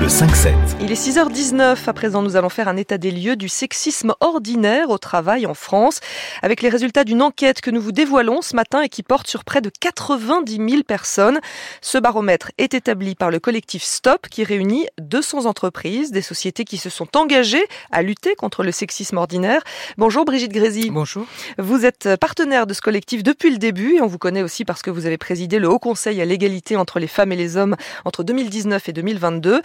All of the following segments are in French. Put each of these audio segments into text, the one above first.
Le 5-7. Il est 6h19. À présent, nous allons faire un état des lieux du sexisme ordinaire au travail en France, avec les résultats d'une enquête que nous vous dévoilons ce matin et qui porte sur près de 90 000 personnes. Ce baromètre est établi par le collectif Stop, qui réunit 200 entreprises, des sociétés qui se sont engagées à lutter contre le sexisme ordinaire. Bonjour Brigitte Grézy. Bonjour. Vous êtes partenaire de ce collectif depuis le début et on vous connaît aussi parce que vous avez présidé le Haut Conseil à l'égalité entre les femmes et les hommes entre 2019 et 2022.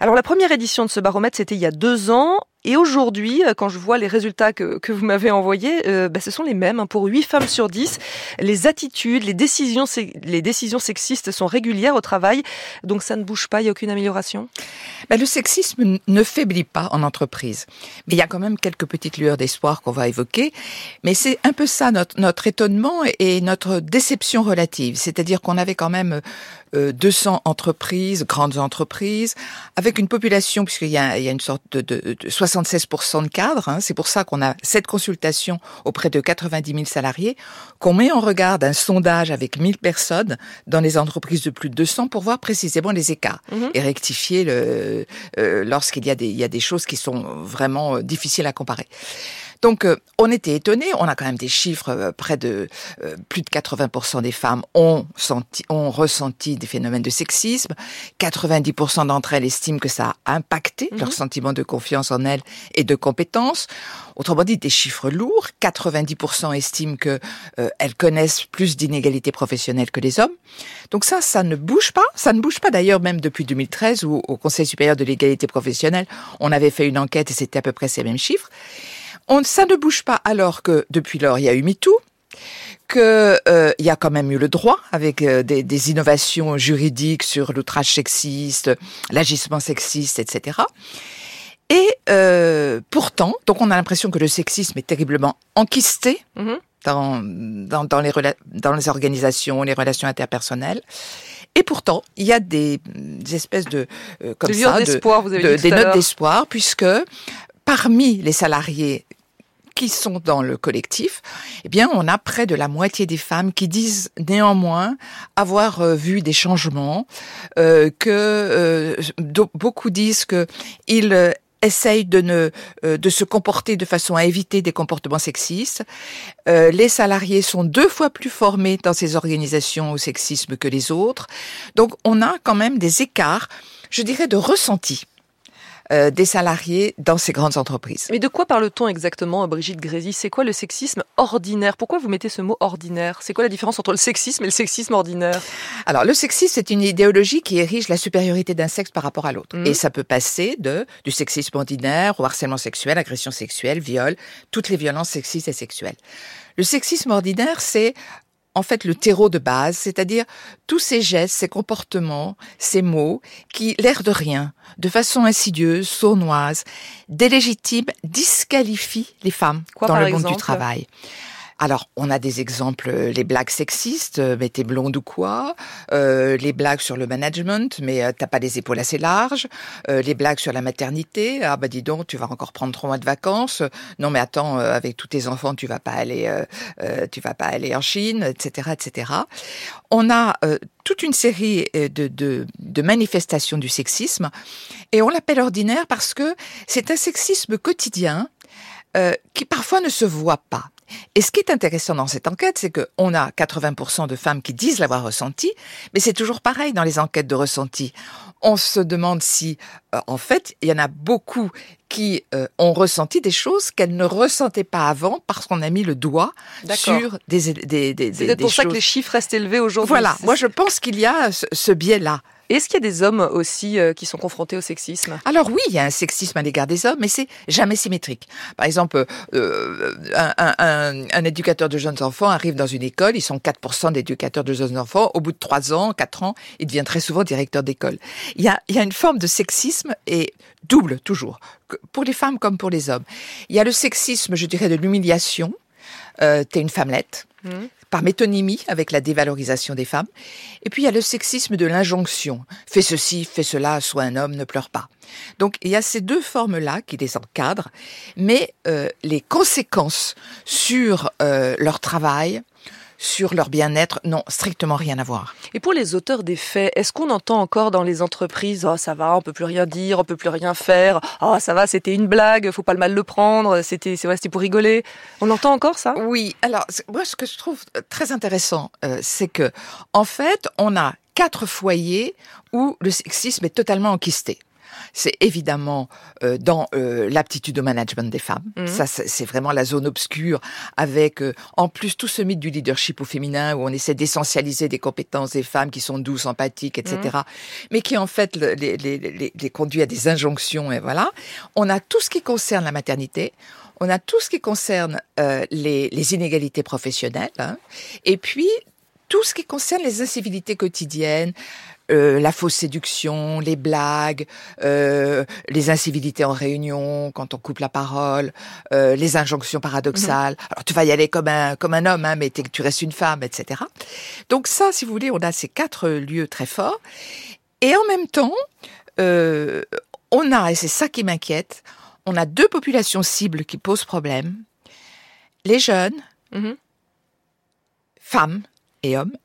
Alors la première édition de ce baromètre, c'était il y a deux ans. Et aujourd'hui, euh, quand je vois les résultats que, vous m'avez envoyés, euh, bah, ce sont les mêmes. Hein. Pour 8 femmes sur 10, les attitudes, les décisions, sexistes sont régulières au travail. Donc ça ne bouge pas, il n'y a aucune amélioration? Bah, Le sexisme ne faiblit pas en entreprise. Mais il y a quand même quelques petites lueurs d'espoir qu'on va évoquer. Mais c'est un peu ça notre, étonnement et notre déception relative. C'est-à-dire qu'on avait quand même 200 euh, entreprises, grandes entreprises, avec une population, puisqu'il y a une sorte de, de, de 76% de cadres. Hein. C'est pour ça qu'on a cette consultation auprès de 90 000 salariés, qu'on met en regard d'un sondage avec 1000 personnes dans les entreprises de plus de 200 pour voir précisément les écarts mhm. et rectifier le, euh, lorsqu'il y a des, il y a des choses qui sont vraiment euh, difficiles à comparer. Donc, euh, on était étonnés. On a quand même des chiffres. Euh, près de euh, plus de 80% des femmes ont, senti, ont ressenti des phénomènes de sexisme. 90% d'entre elles estiment que ça a impacté leur mhm. sentiment de confiance en elles et de compétence. Autrement dit, des chiffres lourds. 90% estiment que elles connaissent plus d'inégalités professionnelles que les hommes. Donc ça, ça ne bouge pas. Ça ne bouge pas d'ailleurs même depuis 2013 où au Conseil supérieur de l'égalité professionnelle, on avait fait une enquête et c'était à peu près ces mêmes chiffres. On, ça ne bouge pas alors que depuis lors il y a eu MeToo, qu'il euh, y a quand même eu le droit avec euh, des, des, innovations juridiques sur l'outrage sexiste, l'agissement sexiste, etc. Et euh, pourtant, donc on a l'impression que le sexisme est terriblement enquisté mm-hmm. dans, dans, dans, les dans les organisations, les relations interpersonnelles. Et pourtant, il y a des, espèces de euh, comme ça, de, vous avez des notes d'espoir, puisque parmi les salariés qui sont dans le collectif, eh bien, on a près de la moitié des femmes qui disent néanmoins avoir euh, vu des changements, euh, que euh, beaucoup disent que ils essayent de ne de se comporter de façon à éviter des comportements sexistes. les salariés sont deux fois plus formés dans ces organisations au sexisme que les autres. Donc, on a quand même des écarts, je dirais, de ressenti. Euh, des salariés dans ces grandes entreprises. Mais de quoi parle-t-on exactement, Brigitte Grézy C'est quoi le sexisme ordinaire? Pourquoi vous mettez ce mot ordinaire? C'est quoi la différence entre le sexisme et le sexisme ordinaire? Alors, le sexisme, c'est une idéologie qui érige la supériorité d'un sexe par rapport à l'autre. Mhm. Et ça peut passer de du sexisme ordinaire au harcèlement sexuel, agression sexuelle, viol, toutes les violences sexistes et sexuelles. Le sexisme ordinaire, c'est en fait le terreau de base, c'est-à-dire tous ces gestes, ces comportements, ces mots qui, l'air de rien, de façon insidieuse, sournoise, délégitime, disqualifient les femmes dans le monde du travail. Alors, on a des exemples, euh, les blagues sexistes, euh, mais t'es blonde ou quoi euh, Les blagues sur le management, mais euh, t'as pas les épaules assez larges Les blagues sur la maternité, ah bah dis donc, tu vas encore prendre trois mois de vacances. Non mais attends, avec tous tes enfants, tu vas pas aller, tu vas pas aller en Chine, etc., etc. On a toute une série de, de, de manifestations du sexisme, et on l'appelle ordinaire parce que c'est un sexisme quotidien qui parfois ne se voit pas. Et ce qui est intéressant dans cette enquête, c'est qu'on a 80% de femmes qui disent l'avoir ressenti, mais c'est toujours pareil dans les enquêtes de ressenti. On se demande si, euh, en fait, il y en a beaucoup qui euh, ont ressenti des choses qu'elles ne ressentaient pas avant parce qu'on a mis le doigt sur des, des, des, C'est pour ça que les chiffres restent élevés aujourd'hui. Voilà, moi je pense qu'il y a ce biais-là. Est-ce qu'il y a des hommes aussi euh, qui sont confrontés au sexisme? Alors oui, il y a un sexisme à l'égard des hommes, mais c'est jamais symétrique. Par exemple, euh, un, un, un, éducateur de jeunes enfants arrive dans une école, ils sont 4% d'éducateurs de jeunes enfants, au bout de 3 ans, 4 ans, il devient très souvent directeur d'école. Il y a, il y a une forme de sexisme et double toujours, pour les femmes comme pour les hommes. Il y a le sexisme, je dirais, de l'humiliation. Euh, T'es une femmelette. Mmh par métonymie avec la dévalorisation des femmes. Et puis il y a le sexisme de l'injonction. Fais ceci, fais cela, sois un homme, ne pleure pas. Donc il y a ces deux formes-là qui les encadrent, mais euh, les conséquences sur euh, leur travail, sur leur bien-être n'ont strictement rien à voir. Et pour les auteurs des faits, est-ce qu'on entend encore dans les entreprises oh ça va, on peut plus rien dire, on peut plus rien faire. Oh ça va, c'était une blague, faut pas le mal le prendre, c'était c'est c'était pour rigoler. On entend encore ça? Oui, alors moi ce que je trouve très intéressant, euh, c'est que en fait, on a quatre foyers où le sexisme est totalement enquisté c'est évidemment euh, dans euh, l'aptitude au management des femmes. Mhm. Ça, c'est vraiment la zone obscure, avec euh, en plus tout ce mythe du leadership au féminin, où on essaie d'essentialiser des compétences des femmes qui sont douces, empathiques, etc., mhm. mais qui en fait les, les, les, les conduit à des injonctions. Et voilà. On a tout ce qui concerne la maternité. On a tout ce qui concerne les, les, inégalités professionnelles, hein, et puis tout ce qui concerne les incivilités quotidiennes, euh, la fausse séduction, les blagues, euh, les incivilités en réunion quand on coupe la parole, euh, les injonctions paradoxales. Mhm. Alors tu vas y aller comme un comme un homme, hein, mais tu restes une femme, etc. Donc ça, si vous voulez, on a ces quatre lieux très forts. Et en même temps, on a, et c'est ça qui m'inquiète, on a deux populations cibles qui posent problème. Les jeunes, mhm. femmes et hommes,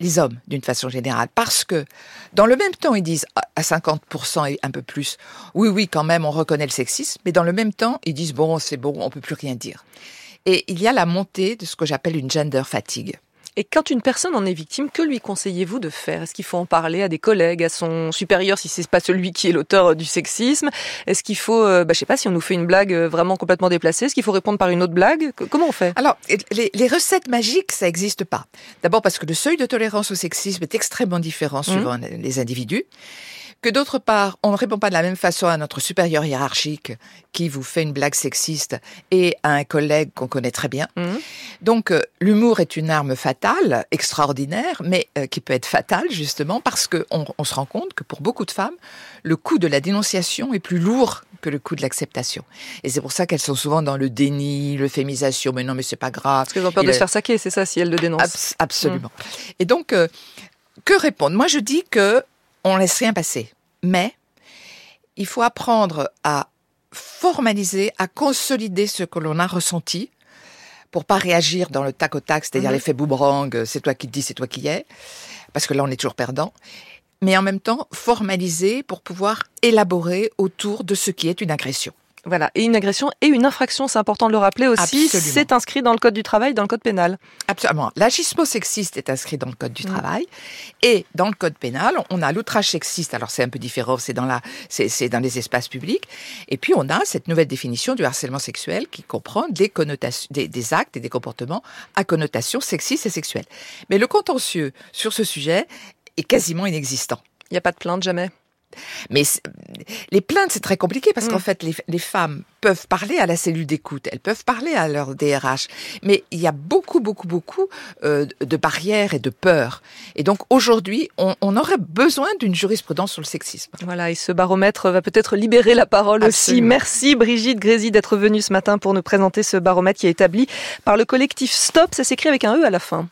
les hommes d'une façon générale. Parce que dans le même temps, ils disent à 50% et un peu plus, oui, oui, quand même, on reconnaît le sexisme, mais dans le même temps, ils disent, bon, c'est bon, on peut plus rien dire. Et il y a la montée de ce que j'appelle une gender fatigue. Et quand une personne en est victime, que lui conseillez-vous de faire? Est-ce qu'il faut en parler à des collègues, à son supérieur si c'est pas celui qui est l'auteur du sexisme? Est-ce qu'il faut, euh, bah, je sais pas, si on nous fait une blague euh, vraiment complètement déplacée, est-ce qu'il faut répondre par une autre blague? Comment on fait? Alors, les, les, recettes magiques, ça n'existe pas. D'abord parce que le seuil de tolérance au sexisme est extrêmement différent mmh. suivant les individus que d'autre part, on ne répond pas de la même façon à notre supérieur hiérarchique qui vous fait une blague sexiste et à un collègue qu'on connaît très bien. Mmh. Donc, euh, l'humour est une arme fatale, extraordinaire, mais euh, qui peut être fatale justement parce qu'on on se rend compte que pour beaucoup de femmes, le coût de la dénonciation est plus lourd que le coût de l'acceptation. Et c'est pour ça qu'elles sont souvent dans le déni, l'euphémisation. Mais non, mais c'est pas grave. Parce qu'elles ont peur de se faire saquer, c'est ça, si elles le dénoncent. absolument. Mmh. Et donc, euh, que répondre? Moi, je dis que on laisse rien passer. Mais il faut apprendre à formaliser, à consolider ce que l'on a ressenti pour pas réagir dans le tac au tac, c'est-à-dire mhm. l'effet boomerang, euh, c'est toi qui te dis, c'est toi qui es, parce que là on est toujours perdant. Mais en même temps, formaliser pour pouvoir élaborer autour de ce qui est une agression. Voilà, et une agression et une infraction, c'est important de le rappeler aussi, c'est inscrit dans le code du travail, dans le code pénal. Absolument. L'agisme sexiste est inscrit dans le code du mm. travail et dans le code pénal, on a l'outrage sexiste. Alors c'est un peu différent, c'est dans la c'est dans les espaces publics et puis on a cette nouvelle définition du harcèlement sexuel qui comprend des connotations des, des actes et des comportements à connotation sexiste et sexuelle. Mais le contentieux sur ce sujet est quasiment inexistant. Il n'y a pas de plainte jamais mais les plaintes, c'est très compliqué parce qu'en mm. fait, les, femmes peuvent parler à la cellule d'écoute, elles peuvent parler à leur DRH, mais il y a beaucoup, beaucoup, beaucoup euh, de barrières et de peurs. Et donc aujourd'hui, on, aurait besoin d'une jurisprudence sur le sexisme. Voilà, et ce baromètre va peut-être libérer la parole aussi. Merci Brigitte Grézy d'être venue ce matin pour nous présenter ce baromètre qui est établi par le collectif Stop. Ça s'écrit avec un E à la fin.